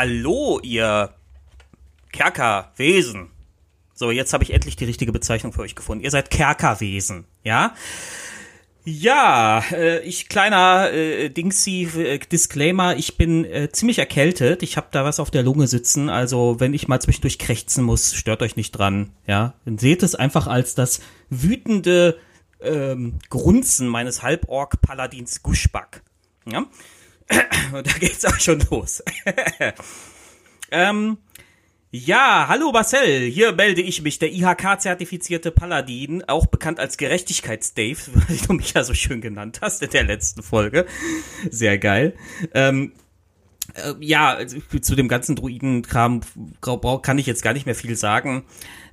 Hallo, ihr Kerkerwesen. So, jetzt habe ich endlich die richtige Bezeichnung für euch gefunden. Ihr seid Kerkerwesen, ja? Ja, äh, ich kleiner äh, Dingsy äh, Disclaimer, ich bin äh, ziemlich erkältet. Ich habe da was auf der Lunge sitzen, also wenn ich mal zwischendurch krächzen muss, stört euch nicht dran, ja? Dann seht es einfach als das wütende ähm, Grunzen meines Halborg-Paladins Guschback. Ja? Und da geht's auch schon los. ähm, ja, hallo Marcel, hier melde ich mich, der IHK-zertifizierte Paladin, auch bekannt als Gerechtigkeits-Dave, wie du mich ja so schön genannt hast in der letzten Folge. Sehr geil. Ähm, äh, ja, also zu dem ganzen Druidenkram kann ich jetzt gar nicht mehr viel sagen.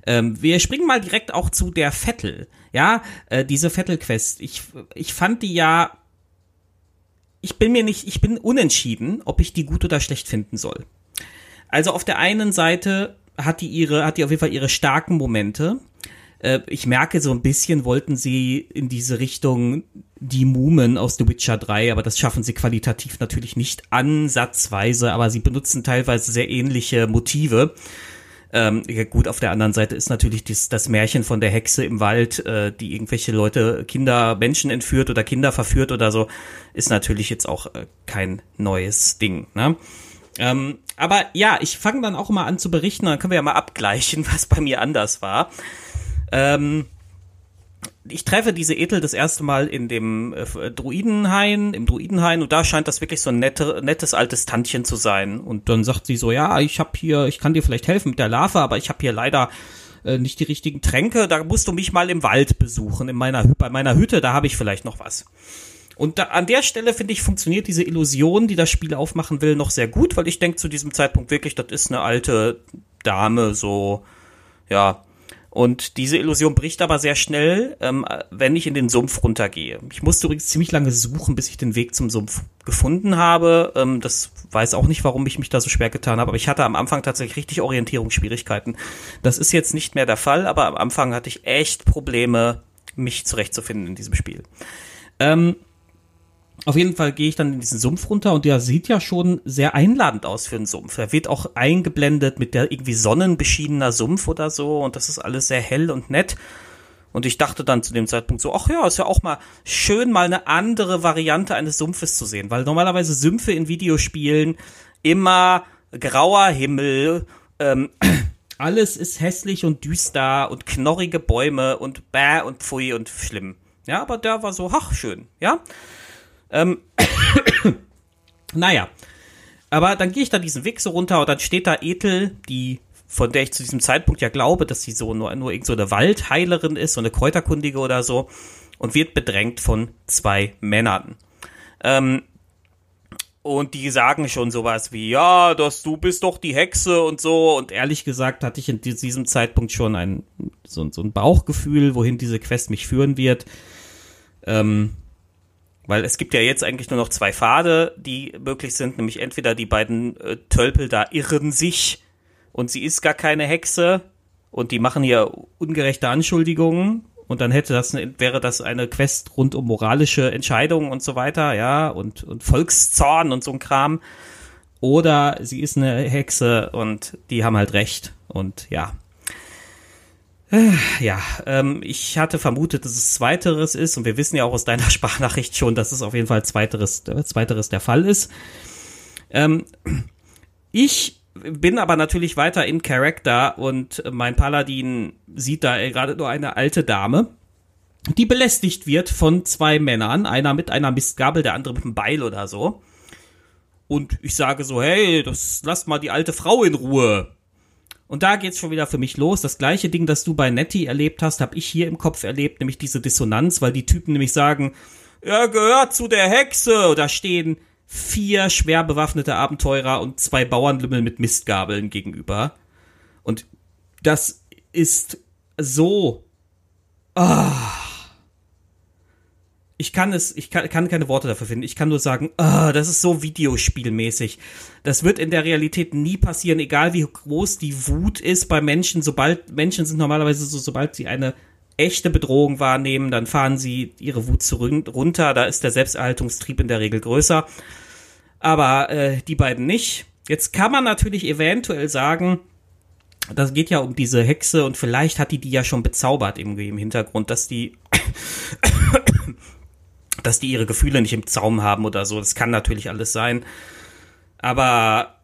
Ähm, wir springen mal direkt auch zu der Vettel. Ja, äh, diese Vettel-Quest. Ich, ich fand die ja. Ich bin mir nicht, ich bin unentschieden, ob ich die gut oder schlecht finden soll. Also auf der einen Seite hat die ihre, hat die auf jeden Fall ihre starken Momente. Äh, ich merke so ein bisschen wollten sie in diese Richtung die Mumen aus The Witcher 3, aber das schaffen sie qualitativ natürlich nicht ansatzweise, aber sie benutzen teilweise sehr ähnliche Motive. Ähm, ja gut, auf der anderen Seite ist natürlich das, das Märchen von der Hexe im Wald, äh, die irgendwelche Leute, Kinder, Menschen entführt oder Kinder verführt oder so, ist natürlich jetzt auch äh, kein neues Ding. Ne? Ähm, aber ja, ich fange dann auch mal an zu berichten, dann können wir ja mal abgleichen, was bei mir anders war. Ähm, ich treffe diese Ethel das erste Mal in dem äh, Druidenhain, im Druidenhain und da scheint das wirklich so ein nette, nettes altes Tantchen zu sein. Und dann sagt sie so, ja, ich habe hier, ich kann dir vielleicht helfen mit der Larve, aber ich habe hier leider äh, nicht die richtigen Tränke. Da musst du mich mal im Wald besuchen, in meiner bei meiner Hütte, da habe ich vielleicht noch was. Und da, an der Stelle, finde ich, funktioniert diese Illusion, die das Spiel aufmachen will, noch sehr gut, weil ich denke zu diesem Zeitpunkt wirklich, das ist eine alte Dame, so, ja. Und diese Illusion bricht aber sehr schnell, ähm, wenn ich in den Sumpf runtergehe. Ich musste übrigens ziemlich lange suchen, bis ich den Weg zum Sumpf gefunden habe. Ähm, das weiß auch nicht, warum ich mich da so schwer getan habe, aber ich hatte am Anfang tatsächlich richtig Orientierungsschwierigkeiten. Das ist jetzt nicht mehr der Fall, aber am Anfang hatte ich echt Probleme, mich zurechtzufinden in diesem Spiel. Ähm, auf jeden Fall gehe ich dann in diesen Sumpf runter und der sieht ja schon sehr einladend aus für einen Sumpf. Er wird auch eingeblendet mit der irgendwie sonnenbeschiedener Sumpf oder so und das ist alles sehr hell und nett. Und ich dachte dann zu dem Zeitpunkt so, ach ja, ist ja auch mal schön, mal eine andere Variante eines Sumpfes zu sehen, weil normalerweise Sümpfe in Videospielen immer grauer Himmel, ähm, alles ist hässlich und düster und knorrige Bäume und bäh und pfui und schlimm. Ja, aber der war so, ach, schön, ja. Ähm, naja. Aber dann gehe ich da diesen Weg so runter und dann steht da Ethel, die, von der ich zu diesem Zeitpunkt ja glaube, dass sie so nur, nur irgend so eine Waldheilerin ist, so eine Kräuterkundige oder so, und wird bedrängt von zwei Männern. Ähm, und die sagen schon sowas wie, ja, dass du bist doch die Hexe und so. Und ehrlich gesagt hatte ich in diesem Zeitpunkt schon ein, so, so ein Bauchgefühl, wohin diese Quest mich führen wird. Ähm, weil es gibt ja jetzt eigentlich nur noch zwei Pfade, die möglich sind, nämlich entweder die beiden äh, Tölpel da irren sich und sie ist gar keine Hexe und die machen hier ungerechte Anschuldigungen und dann hätte das wäre das eine Quest rund um moralische Entscheidungen und so weiter, ja, und, und Volkszorn und so ein Kram. Oder sie ist eine Hexe und die haben halt recht und ja, ja, ähm, ich hatte vermutet, dass es Zweiteres ist und wir wissen ja auch aus deiner Sprachnachricht schon, dass es auf jeden Fall Zweiteres, äh, Zweiteres der Fall ist. Ähm, ich bin aber natürlich weiter in Character und mein Paladin sieht da gerade nur eine alte Dame, die belästigt wird von zwei Männern, einer mit einer Mistgabel, der andere mit einem Beil oder so. Und ich sage so, hey, das lasst mal die alte Frau in Ruhe. Und da geht's schon wieder für mich los. Das gleiche Ding, das du bei Nettie erlebt hast, habe ich hier im Kopf erlebt, nämlich diese Dissonanz, weil die Typen nämlich sagen, er gehört zu der Hexe. Da stehen vier schwer bewaffnete Abenteurer und zwei Bauernlümmel mit Mistgabeln gegenüber. Und das ist so. Ah ich kann es, ich kann, kann keine Worte dafür finden. Ich kann nur sagen, oh, das ist so videospielmäßig. Das wird in der Realität nie passieren, egal wie groß die Wut ist bei Menschen. Sobald Menschen sind normalerweise so, sobald sie eine echte Bedrohung wahrnehmen, dann fahren sie ihre Wut zurück, runter. Da ist der Selbsterhaltungstrieb in der Regel größer. Aber äh, die beiden nicht. Jetzt kann man natürlich eventuell sagen, das geht ja um diese Hexe und vielleicht hat die die ja schon bezaubert irgendwie im Hintergrund, dass die, dass die ihre Gefühle nicht im Zaum haben oder so. Das kann natürlich alles sein. Aber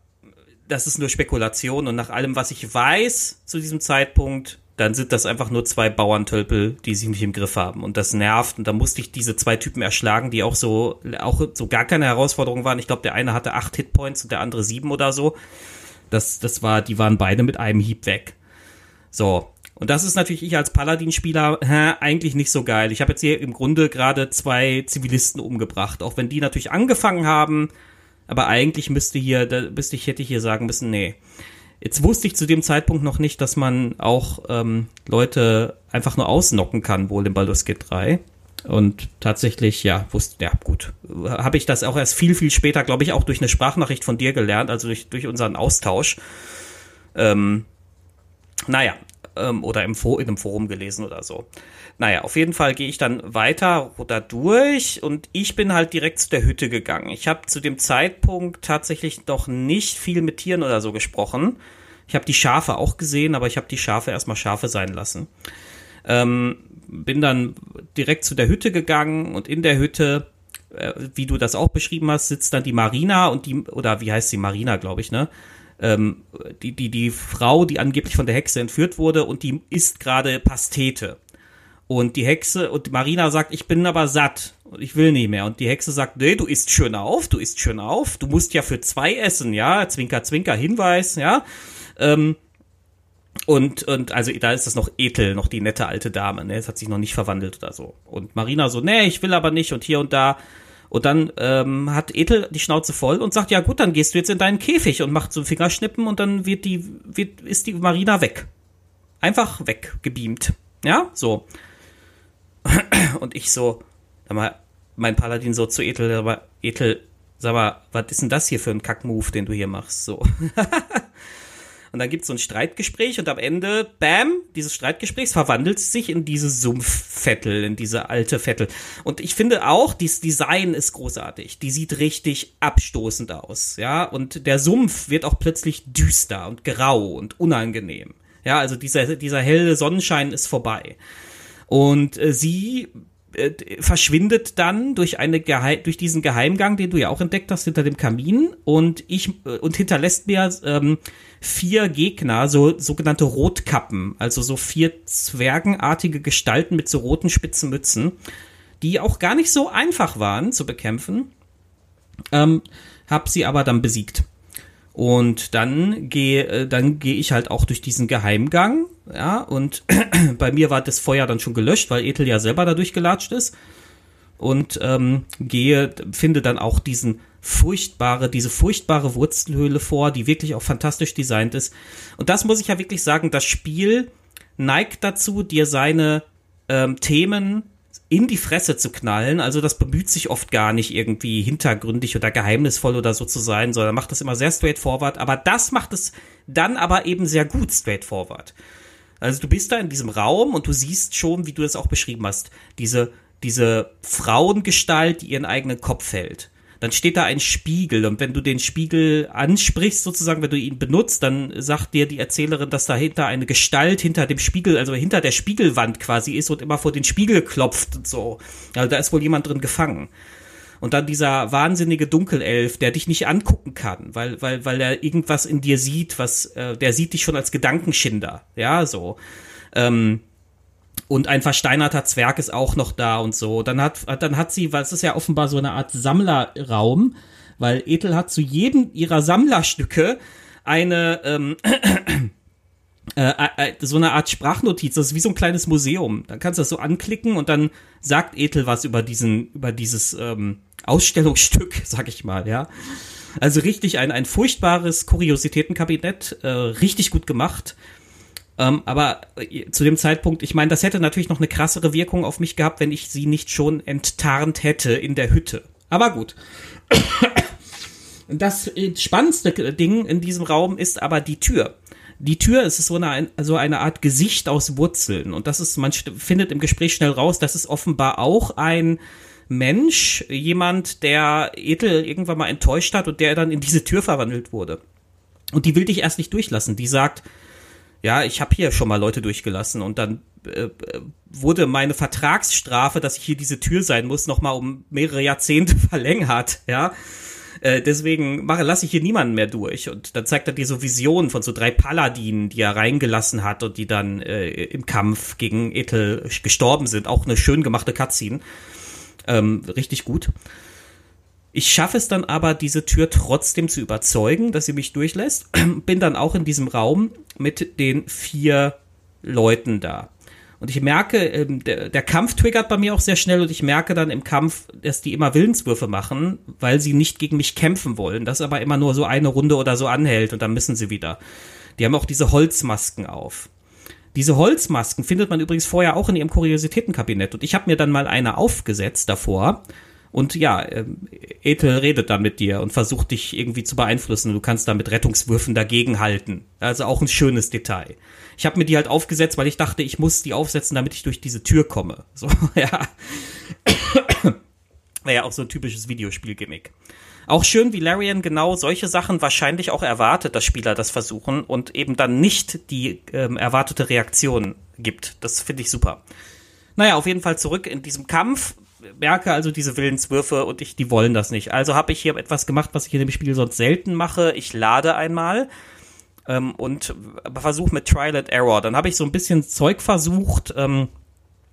das ist nur Spekulation und nach allem, was ich weiß zu diesem Zeitpunkt, dann sind das einfach nur zwei Bauerntölpel, die sich nicht im Griff haben. Und das nervt. Und da musste ich diese zwei Typen erschlagen, die auch so, auch so gar keine Herausforderung waren. Ich glaube, der eine hatte acht Hitpoints und der andere sieben oder so. Das, das war, die waren beide mit einem Hieb weg. So. Und das ist natürlich ich als Paladin-Spieler eigentlich nicht so geil. Ich habe jetzt hier im Grunde gerade zwei Zivilisten umgebracht, auch wenn die natürlich angefangen haben. Aber eigentlich müsste hier, da müsste ich, hätte ich hier sagen müssen, nee. Jetzt wusste ich zu dem Zeitpunkt noch nicht, dass man auch ähm, Leute einfach nur ausnocken kann, wohl im Baldur's Gate 3. Und tatsächlich, ja, wusste, ja, gut. Habe ich das auch erst viel, viel später, glaube ich, auch durch eine Sprachnachricht von dir gelernt, also durch, durch unseren Austausch. Ähm, naja, ähm, oder im in einem Forum gelesen oder so. Naja, auf jeden Fall gehe ich dann weiter oder durch und ich bin halt direkt zu der Hütte gegangen. Ich habe zu dem Zeitpunkt tatsächlich noch nicht viel mit Tieren oder so gesprochen. Ich habe die Schafe auch gesehen, aber ich habe die Schafe erstmal Schafe sein lassen. Ähm, bin dann direkt zu der Hütte gegangen und in der Hütte, äh, wie du das auch beschrieben hast, sitzt dann die Marina und die, oder wie heißt sie, Marina, glaube ich, ne? Ähm, die, die, die Frau, die angeblich von der Hexe entführt wurde und die isst gerade Pastete. Und die Hexe und Marina sagt, ich bin aber satt und ich will nicht mehr. Und die Hexe sagt, nee, du isst schön auf, du isst schön auf, du musst ja für zwei essen, ja, Zwinker, Zwinker, Hinweis, ja. Ähm, und, und also da ist das noch Ethel, noch die nette alte Dame, ne? Es hat sich noch nicht verwandelt oder so. Und Marina so, nee, ich will aber nicht und hier und da. Und dann ähm, hat Ethel die Schnauze voll und sagt, ja gut, dann gehst du jetzt in deinen Käfig und macht so Fingerschnippen und dann wird die, wird, ist die Marina weg. Einfach weggebeamt. Ja, so. Und ich so, sag mal, mein Paladin so zu Ethel, aber Ethel, sag mal, was ist denn das hier für ein Kackmove, den du hier machst? So. und dann gibt's so ein Streitgespräch und am Ende, bam, dieses Streitgesprächs verwandelt sich in diese Sumpfvettel, in diese alte Vettel. Und ich finde auch, dieses Design ist großartig. Die sieht richtig abstoßend aus, ja. Und der Sumpf wird auch plötzlich düster und grau und unangenehm. Ja, also dieser, dieser helle Sonnenschein ist vorbei. Und äh, sie verschwindet dann durch eine Geheim durch diesen Geheimgang, den du ja auch entdeckt hast hinter dem Kamin und ich äh, und hinterlässt mir ähm, vier Gegner, so sogenannte Rotkappen, also so vier zwergenartige Gestalten mit so roten spitzen Mützen, die auch gar nicht so einfach waren zu bekämpfen. Ähm, hab sie aber dann besiegt. Und dann gehe äh, dann gehe ich halt auch durch diesen Geheimgang, ja, und bei mir war das Feuer dann schon gelöscht, weil Ethel ja selber da durchgelatscht ist. Und ähm, gehe, finde dann auch diesen furchtbare, diese furchtbare Wurzelhöhle vor, die wirklich auch fantastisch designt ist. Und das muss ich ja wirklich sagen, das Spiel neigt dazu, dir seine ähm, Themen in die Fresse zu knallen. Also das bemüht sich oft gar nicht irgendwie hintergründig oder geheimnisvoll oder so zu sein, sondern macht das immer sehr straightforward. Aber das macht es dann aber eben sehr gut straightforward. Also du bist da in diesem Raum und du siehst schon, wie du es auch beschrieben hast, diese, diese Frauengestalt, die ihren eigenen Kopf hält dann steht da ein Spiegel und wenn du den Spiegel ansprichst, sozusagen, wenn du ihn benutzt, dann sagt dir die Erzählerin, dass dahinter eine Gestalt hinter dem Spiegel, also hinter der Spiegelwand quasi ist und immer vor den Spiegel klopft und so. Also da ist wohl jemand drin gefangen. Und dann dieser wahnsinnige Dunkelelf, der dich nicht angucken kann, weil, weil, weil er irgendwas in dir sieht, was, äh, der sieht dich schon als Gedankenschinder. Ja, so. Ähm, und ein versteinerter Zwerg ist auch noch da und so. Dann hat, dann hat sie, weil es ist ja offenbar so eine Art Sammlerraum, weil Ethel hat zu jedem ihrer Sammlerstücke eine, ähm, äh, äh, äh, so eine Art Sprachnotiz, das ist wie so ein kleines Museum. Dann kannst du das so anklicken und dann sagt Ethel was über diesen, über dieses ähm, Ausstellungsstück, sag ich mal, ja. Also richtig ein, ein furchtbares Kuriositätenkabinett, äh, richtig gut gemacht. Ähm, aber äh, zu dem Zeitpunkt, ich meine, das hätte natürlich noch eine krassere Wirkung auf mich gehabt, wenn ich sie nicht schon enttarnt hätte in der Hütte. Aber gut. Das äh, spannendste Ding in diesem Raum ist aber die Tür. Die Tür ist so eine, so eine Art Gesicht aus Wurzeln. Und das ist, man findet im Gespräch schnell raus, das ist offenbar auch ein Mensch, jemand, der Ethel irgendwann mal enttäuscht hat und der dann in diese Tür verwandelt wurde. Und die will dich erst nicht durchlassen. Die sagt, ja, ich habe hier schon mal Leute durchgelassen und dann äh, wurde meine Vertragsstrafe, dass ich hier diese Tür sein muss, noch mal um mehrere Jahrzehnte verlängert, ja. Äh, deswegen mache, lasse ich hier niemanden mehr durch. Und dann zeigt er dir so Visionen von so drei Paladinen, die er reingelassen hat und die dann äh, im Kampf gegen Ethel gestorben sind. Auch eine schön gemachte Cutscene. Ähm, richtig gut. Ich schaffe es dann aber, diese Tür trotzdem zu überzeugen, dass sie mich durchlässt. Bin dann auch in diesem Raum mit den vier Leuten da. Und ich merke, ähm, der, der, Kampf triggert bei mir auch sehr schnell und ich merke dann im Kampf, dass die immer Willenswürfe machen, weil sie nicht gegen mich kämpfen wollen. Das aber immer nur so eine Runde oder so anhält und dann müssen sie wieder. Die haben auch diese Holzmasken auf. Diese Holzmasken findet man übrigens vorher auch in ihrem Kuriositätenkabinett und ich habe mir dann mal eine aufgesetzt davor und ja, ähm, Ethel redet dann mit dir und versucht dich irgendwie zu beeinflussen. Du kannst da mit Rettungswürfen dagegenhalten. Also auch ein schönes Detail. Ich habe mir die halt aufgesetzt, weil ich dachte, ich muss die aufsetzen, damit ich durch diese Tür komme. So, ja. Wäre ja auch so ein typisches Videospiel-Gimmick. Auch schön, wie Larian genau solche Sachen wahrscheinlich auch erwartet, dass Spieler das versuchen und eben dann nicht die ähm, erwartete Reaktion gibt. Das finde ich super. Naja, auf jeden Fall zurück in diesem Kampf merke also diese Willenswürfe und ich, die wollen das nicht. Also habe ich hier etwas gemacht, was ich in dem Spiel sonst selten mache. Ich lade einmal ähm, und versuche mit Trial and Error. Dann habe ich so ein bisschen Zeug versucht, ähm,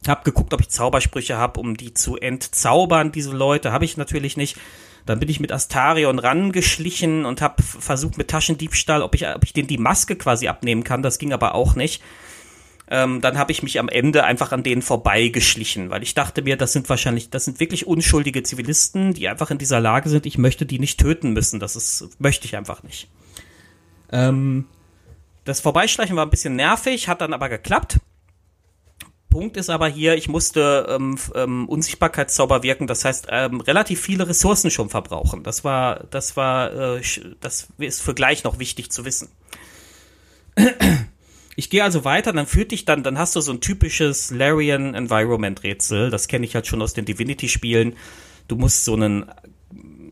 habe geguckt, ob ich Zaubersprüche habe, um die zu entzaubern, diese Leute. Habe ich natürlich nicht. Dann bin ich mit Astarion rangeschlichen und habe versucht mit Taschendiebstahl, ob ich, ob ich denen die Maske quasi abnehmen kann. Das ging aber auch nicht ähm, dann habe ich mich am Ende einfach an denen vorbeigeschlichen, weil ich dachte mir, das sind wahrscheinlich, das sind wirklich unschuldige Zivilisten, die einfach in dieser Lage sind, ich möchte die nicht töten müssen. Das ist, möchte ich einfach nicht. Ähm, das Vorbeischleichen war ein bisschen nervig, hat dann aber geklappt. Punkt ist aber hier, ich musste ähm, ähm, Unsichtbarkeitszauber wirken, das heißt ähm, relativ viele Ressourcen schon verbrauchen. Das war, das war, äh, das ist für gleich noch wichtig zu wissen. Ich gehe also weiter, dann führt dich dann, dann hast du so ein typisches Larian Environment Rätsel. Das kenne ich halt schon aus den Divinity-Spielen. Du musst so einen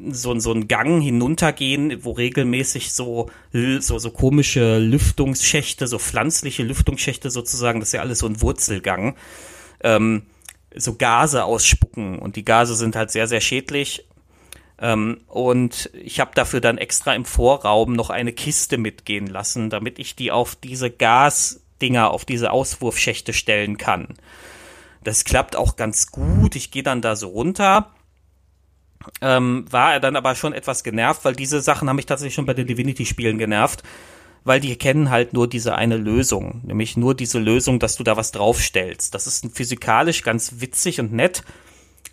so, so einen Gang hinuntergehen, wo regelmäßig so, so, so komische Lüftungsschächte, so pflanzliche Lüftungsschächte sozusagen, das ist ja alles so ein Wurzelgang, ähm, so Gase ausspucken. Und die Gase sind halt sehr, sehr schädlich. Ähm, und ich habe dafür dann extra im Vorraum noch eine Kiste mitgehen lassen, damit ich die auf diese Gasdinger, auf diese Auswurfschächte stellen kann. Das klappt auch ganz gut. Ich gehe dann da so runter. Ähm, war er dann aber schon etwas genervt, weil diese Sachen haben mich tatsächlich schon bei den Divinity-Spielen genervt, weil die kennen halt nur diese eine Lösung, nämlich nur diese Lösung, dass du da was draufstellst. Das ist physikalisch ganz witzig und nett,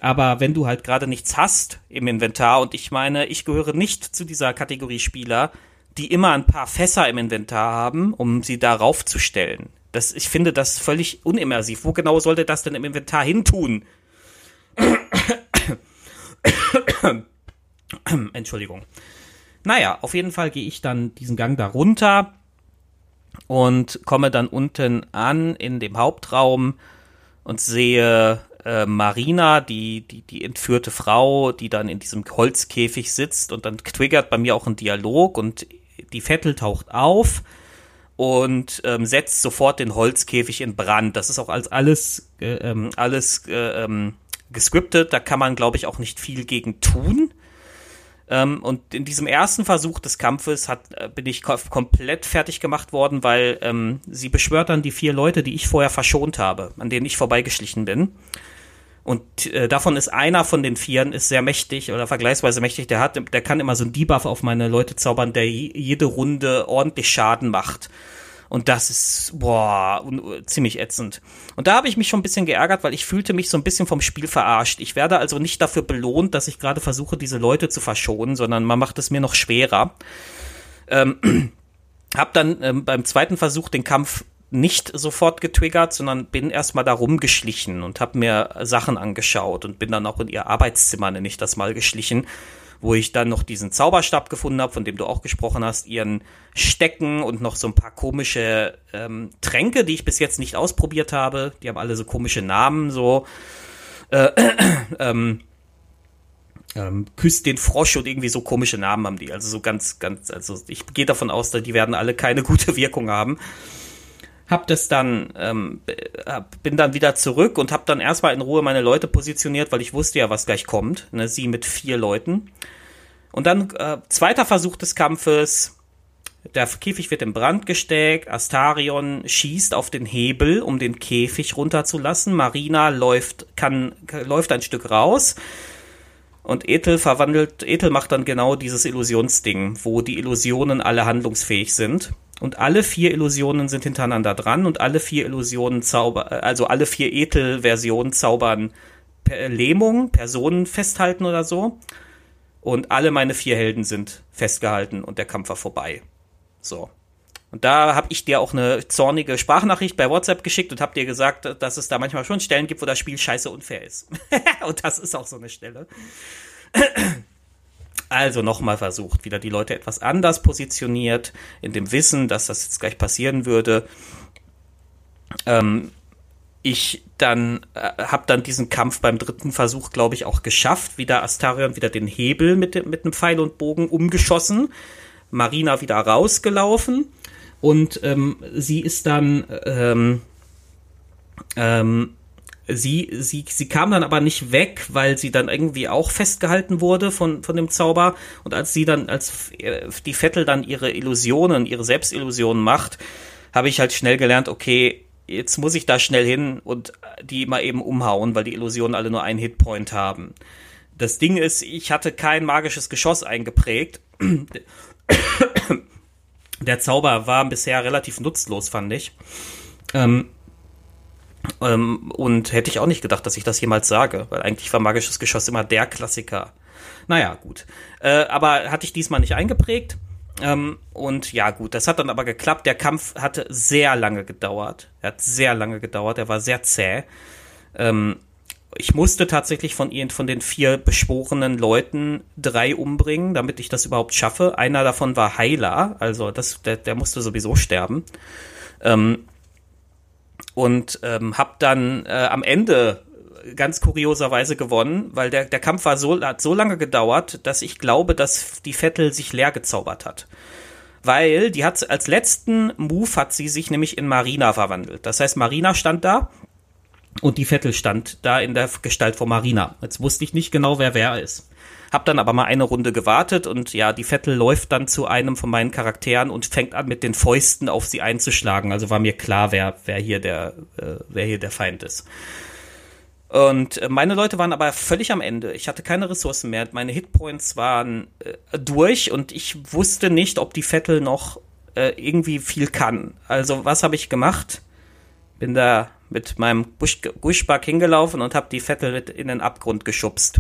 aber wenn du halt gerade nichts hast im Inventar, und ich meine, ich gehöre nicht zu dieser Kategorie Spieler, die immer ein paar Fässer im Inventar haben, um sie darauf zu stellen. Das, ich finde das völlig unimmersiv. Wo genau sollte das denn im Inventar hintun? Entschuldigung. Naja, auf jeden Fall gehe ich dann diesen Gang da runter und komme dann unten an in dem Hauptraum und sehe äh, Marina, die, die, die entführte Frau, die dann in diesem Holzkäfig sitzt und dann triggert bei mir auch ein Dialog und die Vettel taucht auf und ähm, setzt sofort den Holzkäfig in Brand. Das ist auch als alles, äh, ähm, alles äh, ähm, gescriptet, da kann man, glaube ich, auch nicht viel gegen tun. Ähm, und in diesem ersten Versuch des Kampfes hat, äh, bin ich komplett fertig gemacht worden, weil ähm, sie beschwört dann die vier Leute, die ich vorher verschont habe, an denen ich vorbeigeschlichen bin. Und äh, davon ist einer von den Vieren ist sehr mächtig oder vergleichsweise mächtig. Der hat, der kann immer so einen Debuff auf meine Leute zaubern, der jede Runde ordentlich Schaden macht. Und das ist, boah, ziemlich ätzend. Und da habe ich mich schon ein bisschen geärgert, weil ich fühlte mich so ein bisschen vom Spiel verarscht. Ich werde also nicht dafür belohnt, dass ich gerade versuche, diese Leute zu verschonen, sondern man macht es mir noch schwerer. Ähm, hab dann ähm, beim zweiten Versuch den Kampf nicht sofort getriggert, sondern bin erstmal da rumgeschlichen und habe mir Sachen angeschaut und bin dann auch in ihr Arbeitszimmer, nenne ich das mal, geschlichen, wo ich dann noch diesen Zauberstab gefunden habe, von dem du auch gesprochen hast, ihren Stecken und noch so ein paar komische ähm, Tränke, die ich bis jetzt nicht ausprobiert habe. Die haben alle so komische Namen, so. Äh, äh, ähm, ähm, küsst den Frosch und irgendwie so komische Namen haben die. Also so ganz, ganz, also ich gehe davon aus, dass die werden alle keine gute Wirkung haben. Hab das dann, ähm, bin dann wieder zurück und hab dann erstmal in Ruhe meine Leute positioniert, weil ich wusste ja, was gleich kommt. Ne? Sie mit vier Leuten. Und dann äh, zweiter Versuch des Kampfes. Der Käfig wird in Brand gesteckt. Astarion schießt auf den Hebel, um den Käfig runterzulassen. Marina läuft, kann, läuft ein Stück raus und Ethel verwandelt, Ethel macht dann genau dieses Illusionsding, wo die Illusionen alle handlungsfähig sind. Und alle vier Illusionen sind hintereinander dran und alle vier Illusionen zaubern, also alle vier Ethel-Versionen zaubern Lähmung, Personen festhalten oder so. Und alle meine vier Helden sind festgehalten und der Kampf war vorbei. So. Und da habe ich dir auch eine zornige Sprachnachricht bei WhatsApp geschickt und habe dir gesagt, dass es da manchmal schon Stellen gibt, wo das Spiel scheiße unfair ist. und das ist auch so eine Stelle. Also nochmal versucht, wieder die Leute etwas anders positioniert, in dem Wissen, dass das jetzt gleich passieren würde. Ähm, ich dann äh, habe dann diesen Kampf beim dritten Versuch, glaube ich, auch geschafft. Wieder Astarion wieder den Hebel mit, mit Pfeil und Bogen umgeschossen. Marina wieder rausgelaufen und ähm, sie ist dann, ähm, ähm, sie, sie, sie kam dann aber nicht weg, weil sie dann irgendwie auch festgehalten wurde von, von dem Zauber. Und als sie dann, als die Vettel dann ihre Illusionen, ihre Selbstillusionen macht, habe ich halt schnell gelernt, okay, jetzt muss ich da schnell hin und die mal eben umhauen, weil die Illusionen alle nur einen Hitpoint haben. Das Ding ist, ich hatte kein magisches Geschoss eingeprägt. der Zauber war bisher relativ nutzlos, fand ich. Ähm, ähm, und hätte ich auch nicht gedacht, dass ich das jemals sage, weil eigentlich war magisches Geschoss immer der Klassiker. Naja, gut. Äh, aber hatte ich diesmal nicht eingeprägt. Ähm, und ja, gut, das hat dann aber geklappt. Der Kampf hatte sehr lange gedauert. Er hat sehr lange gedauert. Er war sehr zäh. Ähm, ich musste tatsächlich von ihnen, von den vier beschworenen Leuten drei umbringen, damit ich das überhaupt schaffe. Einer davon war Heiler, also das, der, der musste sowieso sterben. Ähm, und ähm, hab dann äh, am Ende ganz kurioserweise gewonnen, weil der, der Kampf war so, hat so lange gedauert, dass ich glaube, dass die Vettel sich leer gezaubert hat. Weil die hat als letzten Move hat sie sich nämlich in Marina verwandelt. Das heißt, Marina stand da und die Vettel stand da in der Gestalt von Marina. Jetzt wusste ich nicht genau, wer wer ist. Hab dann aber mal eine Runde gewartet und ja, die Vettel läuft dann zu einem von meinen Charakteren und fängt an mit den Fäusten auf sie einzuschlagen. Also war mir klar, wer, wer hier der, äh, wer hier der Feind ist. Und äh, meine Leute waren aber völlig am Ende. Ich hatte keine Ressourcen mehr. Meine Hitpoints waren äh, durch und ich wusste nicht, ob die Vettel noch äh, irgendwie viel kann. Also was habe ich gemacht? Bin da mit meinem Gushback hingelaufen und habe die Vettel in den Abgrund geschubst.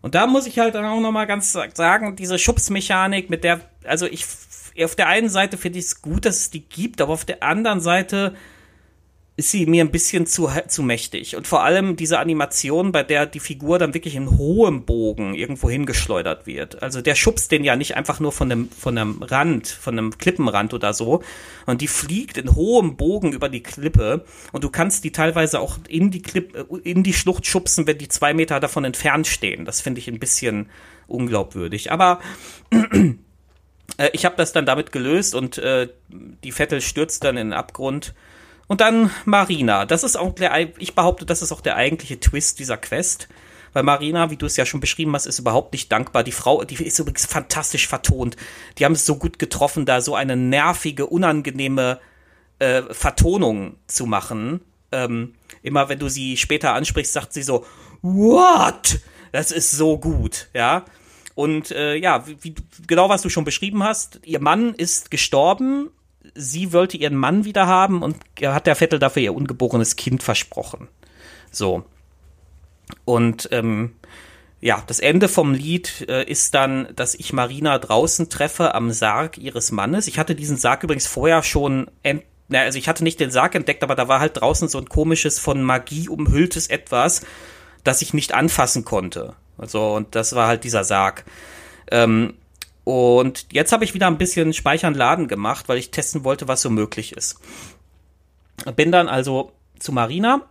Und da muss ich halt auch nochmal ganz sagen, diese Schubsmechanik, mit der, also ich, auf der einen Seite finde ich es gut, dass es die gibt, aber auf der anderen Seite ist sie mir ein bisschen zu, zu mächtig. Und vor allem diese Animation, bei der die Figur dann wirklich in hohem Bogen irgendwo hingeschleudert wird. Also der schubst den ja nicht einfach nur von dem, von einem Rand, von einem Klippenrand oder so. Und die fliegt in hohem Bogen über die Klippe. Und du kannst die teilweise auch in die Klippe, in die Schlucht schubsen, wenn die zwei Meter davon entfernt stehen. Das finde ich ein bisschen unglaubwürdig. Aber äh, ich habe das dann damit gelöst und äh, die Vettel stürzt dann in den Abgrund. Und dann Marina. Das ist auch der, ich behaupte, das ist auch der eigentliche Twist dieser Quest. Weil Marina, wie du es ja schon beschrieben hast, ist überhaupt nicht dankbar. Die Frau, die ist übrigens fantastisch vertont. Die haben es so gut getroffen, da so eine nervige, unangenehme äh, Vertonung zu machen. Ähm, immer wenn du sie später ansprichst, sagt sie so, what? Das ist so gut, ja. Und äh, ja, wie, genau was du schon beschrieben hast, ihr Mann ist gestorben sie wollte ihren Mann wieder haben und hat der Vettel dafür ihr ungeborenes Kind versprochen. So. Und ähm, ja, das Ende vom Lied äh, ist dann, dass ich Marina draußen treffe am Sarg ihres Mannes. Ich hatte diesen Sarg übrigens vorher schon ent na, also ich hatte nicht den Sarg entdeckt, aber da war halt draußen so ein komisches, von Magie umhülltes etwas, das ich nicht anfassen konnte. Also, und das war halt dieser Sarg. Ähm, und jetzt habe ich wieder ein bisschen Speichern Laden gemacht, weil ich testen wollte, was so möglich ist. Bin dann also zu Marina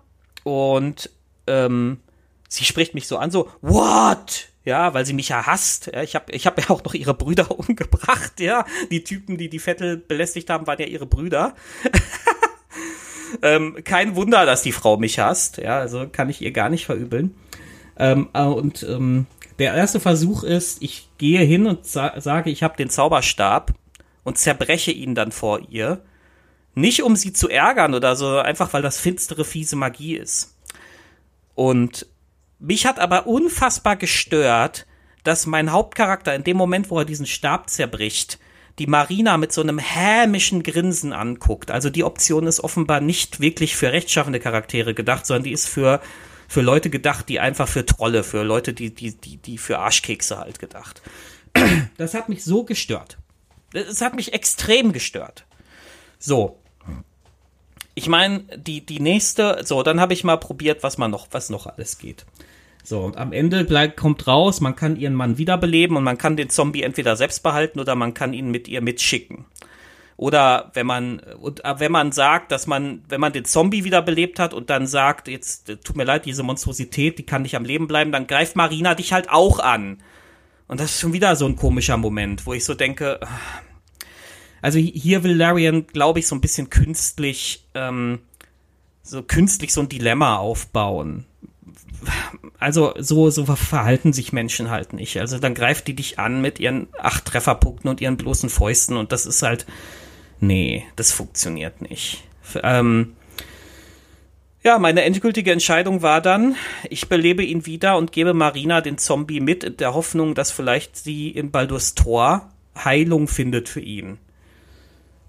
und ähm, sie spricht mich so an, so, what? ja, weil sie mich ja hasst. Ja, ich habe ich hab ja auch noch ihre Brüder umgebracht, ja. Die Typen, die die Vettel belästigt haben, waren ja ihre Brüder. ähm, kein Wunder, dass die Frau mich hasst, ja, also kann ich ihr gar nicht verübeln. Ähm, äh, und ähm, der erste Versuch ist, ich gehe hin und sa sage, ich habe den Zauberstab und zerbreche ihn dann vor ihr. Nicht um sie zu ärgern oder so, einfach weil das finstere, fiese Magie ist. Und mich hat aber unfassbar gestört, dass mein Hauptcharakter in dem Moment, wo er diesen Stab zerbricht, die Marina mit so einem hämischen Grinsen anguckt. Also die Option ist offenbar nicht wirklich für rechtschaffende Charaktere gedacht, sondern die ist für, für Leute gedacht, die einfach für Trolle, für Leute, die, die, die, die für Arschkekse halt gedacht. Das hat mich so gestört. Es hat mich extrem gestört. So. Ich meine, die, die nächste, so, dann habe ich mal probiert, was man noch, was noch alles geht. So, und am Ende bleibt, kommt raus, man kann ihren Mann wiederbeleben und man kann den Zombie entweder selbst behalten oder man kann ihn mit ihr mitschicken. Oder wenn man, und äh, wenn man sagt, dass man, wenn man den Zombie wiederbelebt hat und dann sagt, jetzt äh, tut mir leid, diese Monstrosität, die kann nicht am Leben bleiben, dann greift Marina dich halt auch an. Und das ist schon wieder so ein komischer Moment, wo ich so denke, also hier will Larian, glaube ich, so ein bisschen künstlich, ähm, so künstlich so ein Dilemma aufbauen also so, so verhalten sich Menschen halt nicht. Also dann greift die dich an mit ihren acht Trefferpunkten und ihren bloßen Fäusten und das ist halt, nee, das funktioniert nicht. Ähm, ja, meine endgültige Entscheidung war dann, ich belebe ihn wieder und gebe Marina den Zombie mit, in der Hoffnung, dass vielleicht sie in Baldur's Tor Heilung findet für ihn.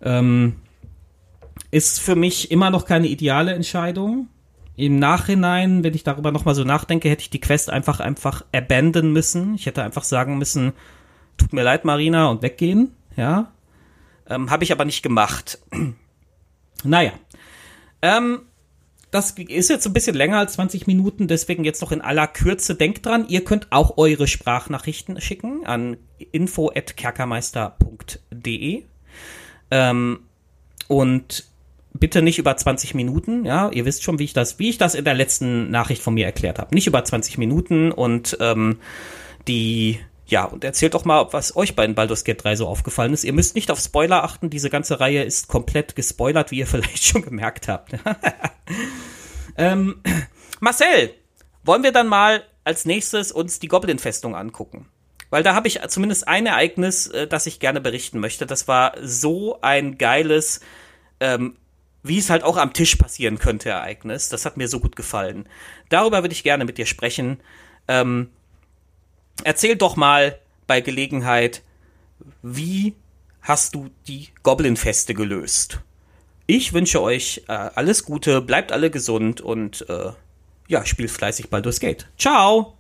Ähm, ist für mich immer noch keine ideale Entscheidung im Nachhinein, wenn ich darüber nochmal so nachdenke, hätte ich die Quest einfach, einfach abandon müssen. Ich hätte einfach sagen müssen, tut mir leid, Marina, und weggehen, ja. Ähm, Habe ich aber nicht gemacht. naja. Ähm, das ist jetzt ein bisschen länger als 20 Minuten, deswegen jetzt noch in aller Kürze. Denkt dran, ihr könnt auch eure Sprachnachrichten schicken an info.kerkermeister.de. Ähm, und bitte nicht über 20 Minuten, ja, ihr wisst schon, wie ich das, wie ich das in der letzten Nachricht von mir erklärt habe. Nicht über 20 Minuten und ähm, die, ja, und erzählt doch mal, was euch bei Baldur's Gate 3 so aufgefallen ist. Ihr müsst nicht auf Spoiler achten, diese ganze Reihe ist komplett gespoilert, wie ihr vielleicht schon gemerkt habt. ähm, Marcel, wollen wir dann mal als nächstes uns die Goblin-Festung angucken? Weil da habe ich zumindest ein Ereignis, äh, das ich gerne berichten möchte. Das war so ein geiles ähm, wie es halt auch am Tisch passieren könnte, Ereignis. Das hat mir so gut gefallen. Darüber würde ich gerne mit dir sprechen. Ähm, erzähl doch mal bei Gelegenheit, wie hast du die Goblin-Feste gelöst? Ich wünsche euch äh, alles Gute, bleibt alle gesund und äh, ja, spielt fleißig Baldur's Gate. Ciao!